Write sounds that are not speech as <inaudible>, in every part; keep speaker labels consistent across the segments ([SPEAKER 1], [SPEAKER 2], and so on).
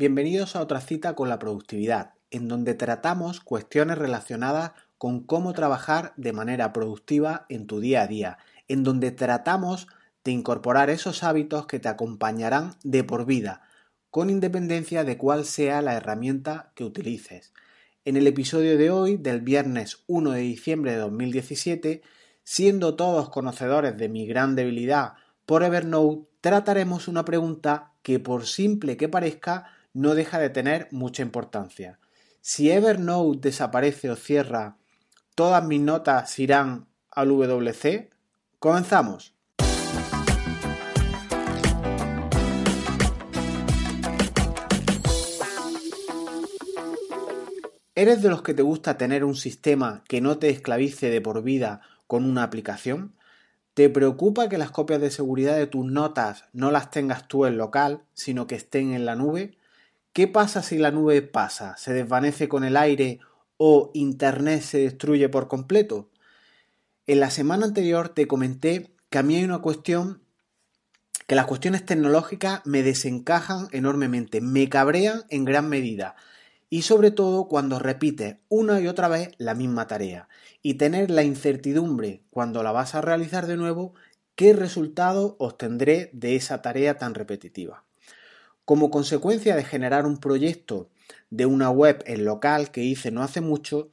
[SPEAKER 1] bienvenidos a otra cita con la productividad, en donde tratamos cuestiones relacionadas con cómo trabajar de manera productiva en tu día a día, en donde tratamos de incorporar esos hábitos que te acompañarán de por vida, con independencia de cuál sea la herramienta que utilices. En el episodio de hoy, del viernes 1 de diciembre de 2017, siendo todos conocedores de mi gran debilidad por Evernote, trataremos una pregunta que por simple que parezca no deja de tener mucha importancia. Si Evernote desaparece o cierra, ¿todas mis notas irán al WC? Comenzamos. ¿Eres de los que te gusta tener un sistema que no te esclavice de por vida con una aplicación? ¿Te preocupa que las copias de seguridad de tus notas no las tengas tú en local, sino que estén en la nube? ¿Qué pasa si la nube pasa, se desvanece con el aire o Internet se destruye por completo? En la semana anterior te comenté que a mí hay una cuestión que las cuestiones tecnológicas me desencajan enormemente, me cabrean en gran medida y sobre todo cuando repites una y otra vez la misma tarea y tener la incertidumbre cuando la vas a realizar de nuevo qué resultado obtendré de esa tarea tan repetitiva. Como consecuencia de generar un proyecto de una web en local que hice no hace mucho,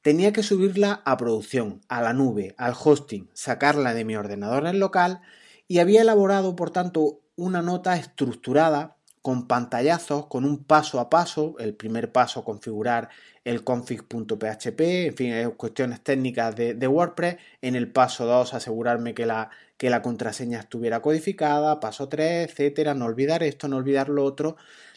[SPEAKER 1] tenía que subirla a producción, a la nube, al hosting, sacarla de mi ordenador en local y había elaborado por tanto una nota estructurada con pantallazos, con un paso a paso. El primer paso, configurar el config.php, en fin, cuestiones técnicas de, WordPress. En el paso 2, asegurarme que la, que la contraseña estuviera codificada. Paso 3, etcétera. No olvidar esto, no olvidar lo otro.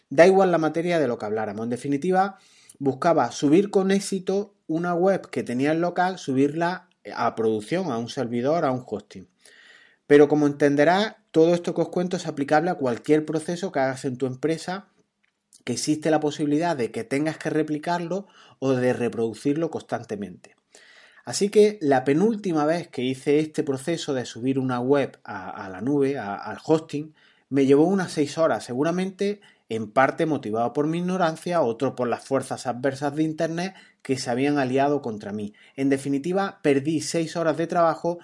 [SPEAKER 1] Da igual la materia de lo que habláramos. En definitiva, buscaba subir con éxito una web que tenía en local, subirla a producción, a un servidor, a un hosting. Pero como entenderás, todo esto que os cuento es aplicable a cualquier proceso que hagas en tu empresa, que existe la posibilidad de que tengas que replicarlo o de reproducirlo constantemente. Así que la penúltima vez que hice este proceso de subir una web a, la nube, al hosting, me llevó unas seis horas, seguramente en parte motivado por mi ignorancia, otro por las fuerzas adversas de Internet que se habían aliado contra mí. En definitiva, perdí seis horas de trabajo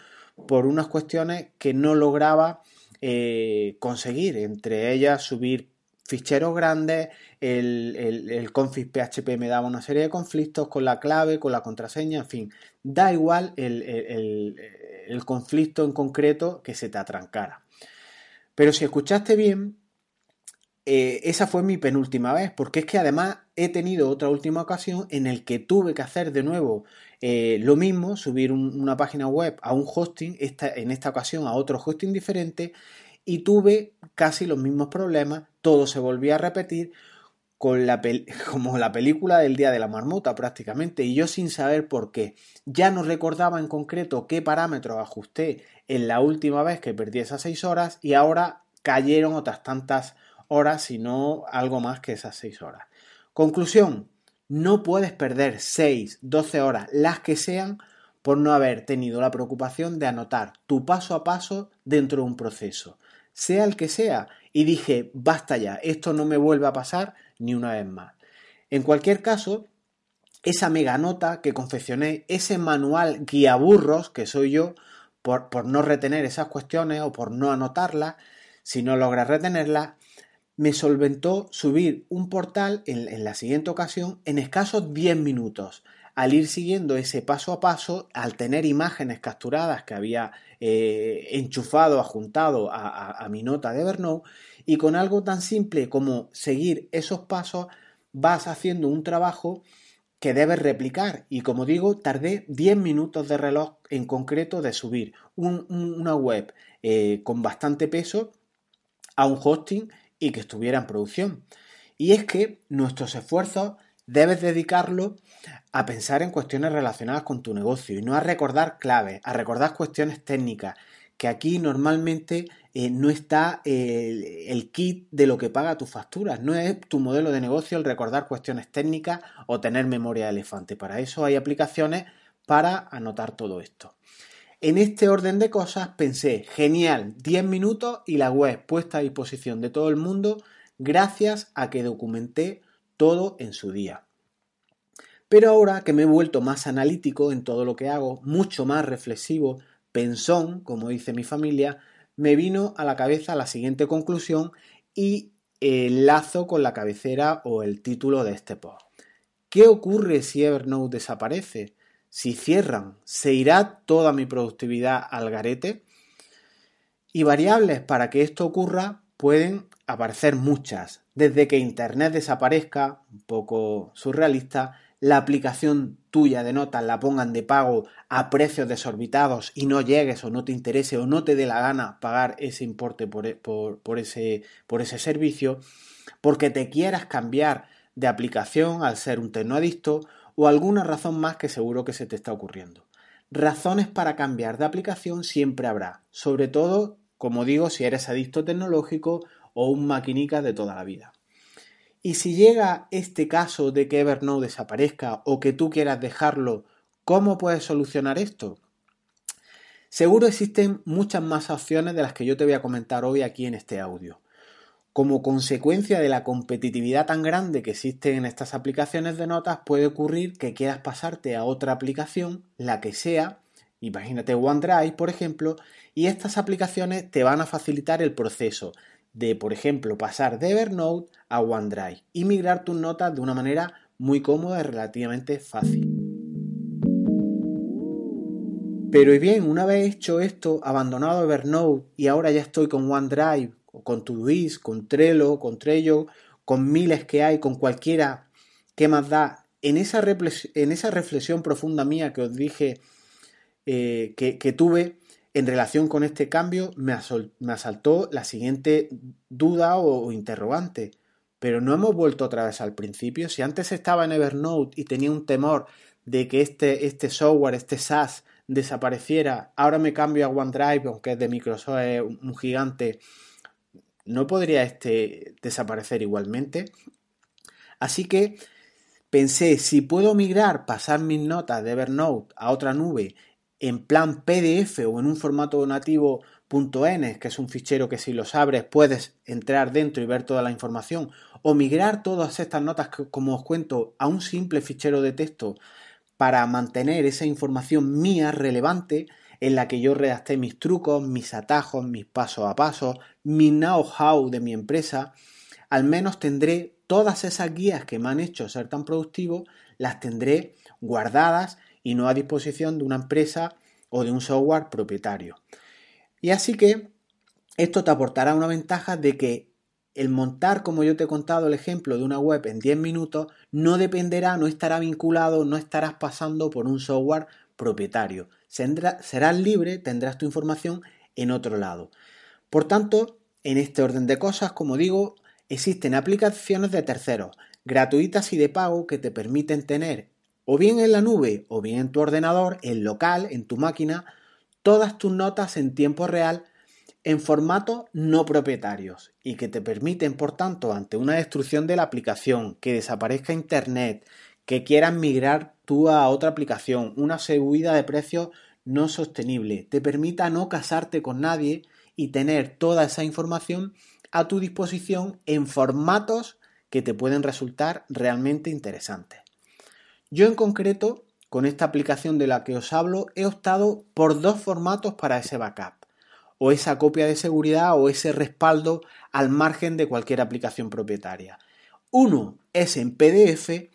[SPEAKER 1] por unas cuestiones que no lograba eh, conseguir, entre ellas subir ficheros grandes, el, el, config PHP me daba una serie de conflictos con la clave, con la contraseña, en fin, da igual el, el conflicto en concreto que se te atrancara. Pero si escuchaste bien, eh, esa fue mi penúltima vez, porque es que además he tenido otra última ocasión en el que tuve que hacer de nuevo eh, lo mismo, subir una página web a un hosting, en esta ocasión a otro hosting diferente, y tuve casi los mismos problemas, todo se volvía a repetir con la <laughs> como la película del Día de la Marmota prácticamente, y yo sin saber por qué. Ya no recordaba en concreto qué parámetros ajusté en la última vez que perdí esas seis horas, y ahora cayeron otras tantas horas, sino algo más que esas 6 horas. Conclusión, no puedes perder 6, 12 horas, las que sean, por no haber tenido la preocupación de anotar tu paso a paso dentro de un proceso, sea el que sea. Y dije, basta ya, esto no me vuelve a pasar ni una vez más. En cualquier caso, esa mega nota que confeccioné, ese manual guía burros que soy yo, por, por no retener esas cuestiones o por no anotarlas, si no logras retenerlas, me solventó subir un portal en, la siguiente ocasión en escasos 10 minutos. Al ir siguiendo ese paso a paso, al tener imágenes capturadas que había eh, enchufado, ajuntado a, a, mi nota de Evernote, y con algo tan simple como seguir esos pasos, vas haciendo un trabajo que debes replicar. Y como digo, tardé 10 minutos de reloj en concreto de subir una web eh, con bastante peso a un hosting y que estuviera en producción. Y es que nuestros esfuerzos debes dedicarlos a pensar en cuestiones relacionadas con tu negocio y no a recordar claves, a recordar cuestiones técnicas, que aquí normalmente eh, no está eh, el kit de lo que paga tus facturas. No es tu modelo de negocio el recordar cuestiones técnicas o tener memoria de elefante. Para eso hay aplicaciones para anotar todo esto. En este orden de cosas pensé, genial, 10 minutos y la web puesta a disposición de todo el mundo gracias a que documenté todo en su día. Pero ahora que me he vuelto más analítico en todo lo que hago, mucho más reflexivo, pensón, como dice mi familia, me vino a la cabeza la siguiente conclusión y enlazo con la cabecera o el título de este post. ¿Qué ocurre si Evernote desaparece? Si cierran, ¿se irá toda mi productividad al garete? Y variables para que esto ocurra pueden aparecer muchas, desde que Internet desaparezca, un poco surrealista, la aplicación tuya de notas la pongan de pago a precios desorbitados y no llegues o no te interese o no te dé la gana pagar ese importe por, e, ese, por ese servicio, porque te quieras cambiar de aplicación al ser un tecnoadicto o alguna razón más que seguro que se te está ocurriendo. Razones para cambiar de aplicación siempre habrá, sobre todo, como digo, si eres adicto tecnológico o un maquinica de toda la vida. Y si llega este caso de que Evernote desaparezca o que tú quieras dejarlo, ¿cómo puedes solucionar esto? Seguro existen muchas más opciones de las que yo te voy a comentar hoy aquí en este audio. Como consecuencia de la competitividad tan grande que existe en estas aplicaciones de notas, puede ocurrir que quieras pasarte a otra aplicación, la que sea, imagínate OneDrive, por ejemplo, y estas aplicaciones te van a facilitar el proceso de, por ejemplo, pasar de Evernote a OneDrive y migrar tus notas de una manera muy cómoda y relativamente fácil. Pero y bien, una vez hecho esto, abandonado Evernote y ahora ya estoy con OneDrive, con Todoist, con Trello, con Trello, con miles que hay, con cualquiera, ¿qué más da? En esa, en esa reflexión profunda mía que os dije eh, que tuve, en relación con este cambio me, asaltó la siguiente duda o, interrogante. Pero no hemos vuelto otra vez al principio. Si antes estaba en Evernote y tenía un temor de que este, este software, este SaaS, desapareciera, ahora me cambio a OneDrive, aunque es de Microsoft, es un gigante, ¿no podría este desaparecer igualmente? Así que pensé, si puedo migrar, pasar mis notas de Evernote a otra nube en plan PDF o en un formato nativo .n, que es un fichero que si los abres puedes entrar dentro y ver toda la información, o migrar todas estas notas como os cuento, a un simple fichero de texto para mantener esa información mía relevante en la que yo redacté mis trucos, mis atajos, mis pasos a paso, mi know-how de mi empresa, al menos tendré todas esas guías que me han hecho ser tan productivo, las tendré guardadas y no a disposición de una empresa o de un software propietario. Y así que esto te aportará una ventaja de que el montar, como yo te he contado el ejemplo de una web en 10 minutos, no dependerá, no estará vinculado, no estarás pasando por un software propietario. Serás libre, tendrás tu información en otro lado. Por tanto, en este orden de cosas, como digo, existen aplicaciones de terceros, gratuitas y de pago, que te permiten tener o bien en la nube o bien en tu ordenador, en local, en tu máquina, todas tus notas en tiempo real en formatos no propietarios y que te permiten, por tanto, ante una destrucción de la aplicación, que desaparezca Internet, que quieras migrar a otra aplicación, una subida de precios no sostenible, te permita no casarte con nadie y tener toda esa información a tu disposición en formatos que te pueden resultar realmente interesantes. Yo en concreto, con esta aplicación de la que os hablo, he optado por dos formatos para ese backup, o esa copia de seguridad o ese respaldo al margen de cualquier aplicación propietaria. Uno es en PDF,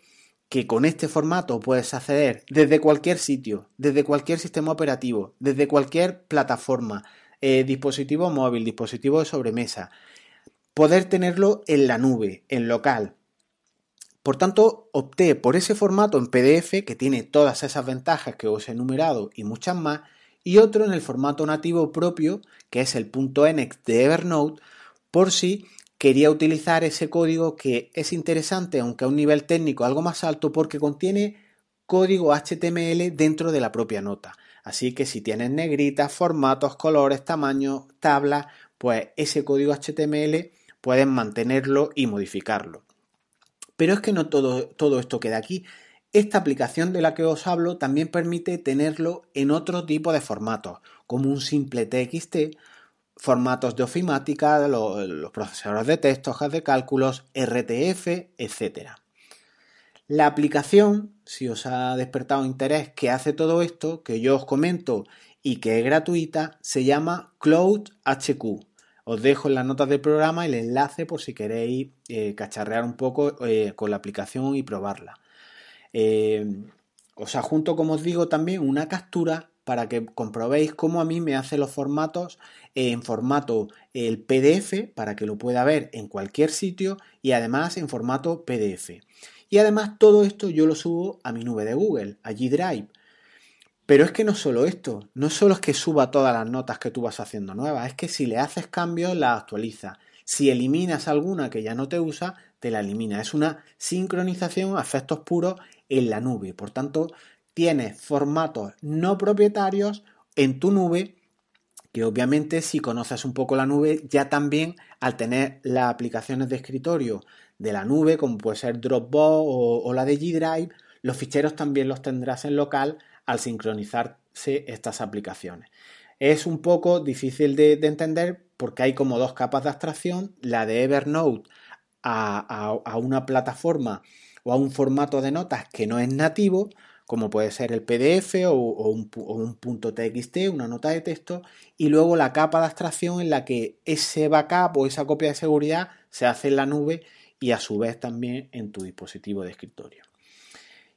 [SPEAKER 1] que con este formato puedes acceder desde cualquier sitio, desde cualquier sistema operativo, desde cualquier plataforma, eh, dispositivo móvil, dispositivo de sobremesa, poder tenerlo en la nube, en local, por tanto, opté por ese formato en PDF que tiene todas esas ventajas que os he enumerado y muchas más, y otro en el formato nativo propio, que es el .nx de Evernote, por si quería utilizar ese código que es interesante, aunque a un nivel técnico algo más alto, porque contiene código HTML dentro de la propia nota. Así que si tienes negritas, formatos, colores, tamaños, tablas, pues ese código HTML puedes mantenerlo y modificarlo. Pero es que no todo, todo esto queda aquí. Esta aplicación de la que os hablo también permite tenerlo en otro tipo de formatos, como un simple TXT, formatos de ofimática, los, procesadores de texto, hojas de cálculos, RTF, etc. La aplicación, si os ha despertado interés, que hace todo esto, que yo os comento y que es gratuita, se llama Cloud HQ. Os dejo en las notas del programa el enlace por si queréis eh, cacharrear un poco eh, con la aplicación y probarla. Eh, os adjunto, como os digo, también una captura para que comprobéis cómo a mí me hace los formatos en formato el PDF para que lo pueda ver en cualquier sitio y además en formato PDF. Y además todo esto yo lo subo a mi nube de Google, a G Drive. Pero es que no solo esto, no solo es que suba todas las notas que tú vas haciendo nuevas, es que si le haces cambios las actualiza. Si eliminas alguna que ya no te usa, te la elimina. Es una sincronización a efectos puros en la nube. Por tanto, tienes formatos no propietarios en tu nube que obviamente si conoces un poco la nube ya también al tener las aplicaciones de escritorio de la nube como puede ser Dropbox o, la de G Drive los ficheros también los tendrás en local al sincronizarse estas aplicaciones. Es un poco difícil de, entender porque hay como dos capas de abstracción, la de Evernote a una plataforma o a un formato de notas que no es nativo, como puede ser el PDF o, un, punto TXT, una nota de texto, y luego la capa de abstracción en la que ese backup o esa copia de seguridad se hace en la nube y a su vez también en tu dispositivo de escritorio.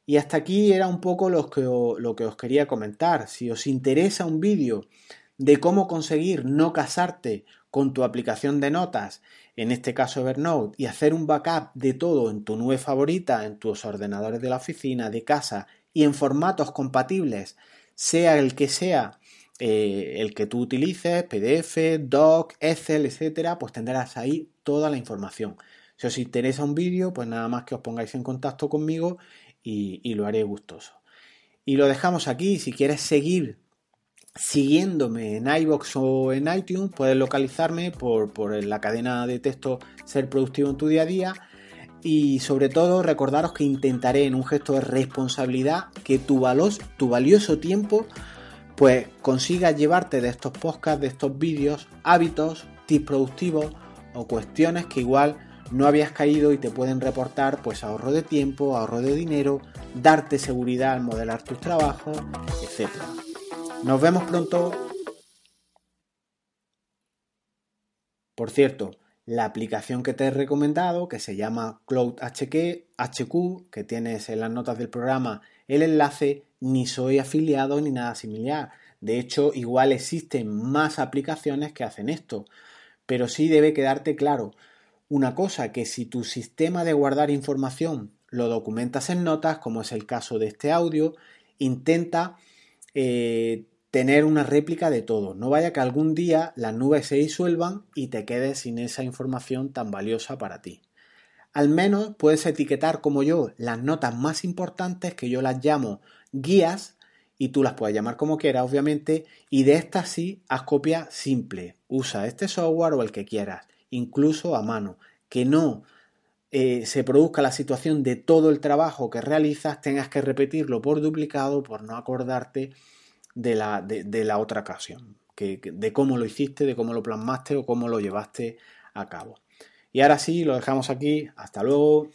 [SPEAKER 1] Y hasta aquí era un poco que, lo que os quería comentar. Si os interesa un vídeo de cómo conseguir no casarte con tu aplicación de notas, en este caso Evernote, y hacer un backup de todo en tu nube favorita, en tus ordenadores de la oficina, de casa y en formatos compatibles, sea el que sea eh, el que tú utilices, PDF, Doc, Excel, etcétera, pues tendrás ahí toda la información. Si os interesa un vídeo, pues nada más que os pongáis en contacto conmigo y, lo haré gustoso. Y lo dejamos aquí. Si quieres seguir siguiéndome en iBox o en iTunes, puedes localizarme por, por la cadena de texto Ser Productivo en tu día a día y sobre todo recordaros que intentaré en un gesto de responsabilidad que tu, tu valioso tiempo pues llevarte de estos podcasts, de estos vídeos, hábitos, tips productivos o cuestiones que igual no habías caído y te pueden reportar pues ahorro de tiempo, ahorro de dinero, darte seguridad al modelar tus trabajos, etc. Nos vemos pronto. Por cierto, la aplicación que te he recomendado, que se llama Cloud HQ, que tienes en las notas del programa el enlace, ni soy afiliado ni nada similar. De hecho, igual existen más aplicaciones que hacen esto. Pero sí debe quedarte claro una cosa, que si tu sistema de guardar información lo documentas en notas, como es el caso de este audio, intenta eh, tener una réplica de todo. No vaya que algún día las nubes se disuelvan y te quedes sin esa información tan valiosa para ti. Al menos puedes etiquetar como yo las notas más importantes que yo las llamo guías y tú las puedes llamar como quieras, obviamente, y de estas sí haz copia simple. Usa este software o el que quieras, incluso a mano, que no eh, se produzca la situación de todo el trabajo que realizas, tengas que repetirlo por duplicado por no acordarte de la, de, la otra ocasión, que, de cómo lo hiciste, de cómo lo plasmaste o cómo lo llevaste a cabo. Y ahora sí, lo dejamos aquí. Hasta luego.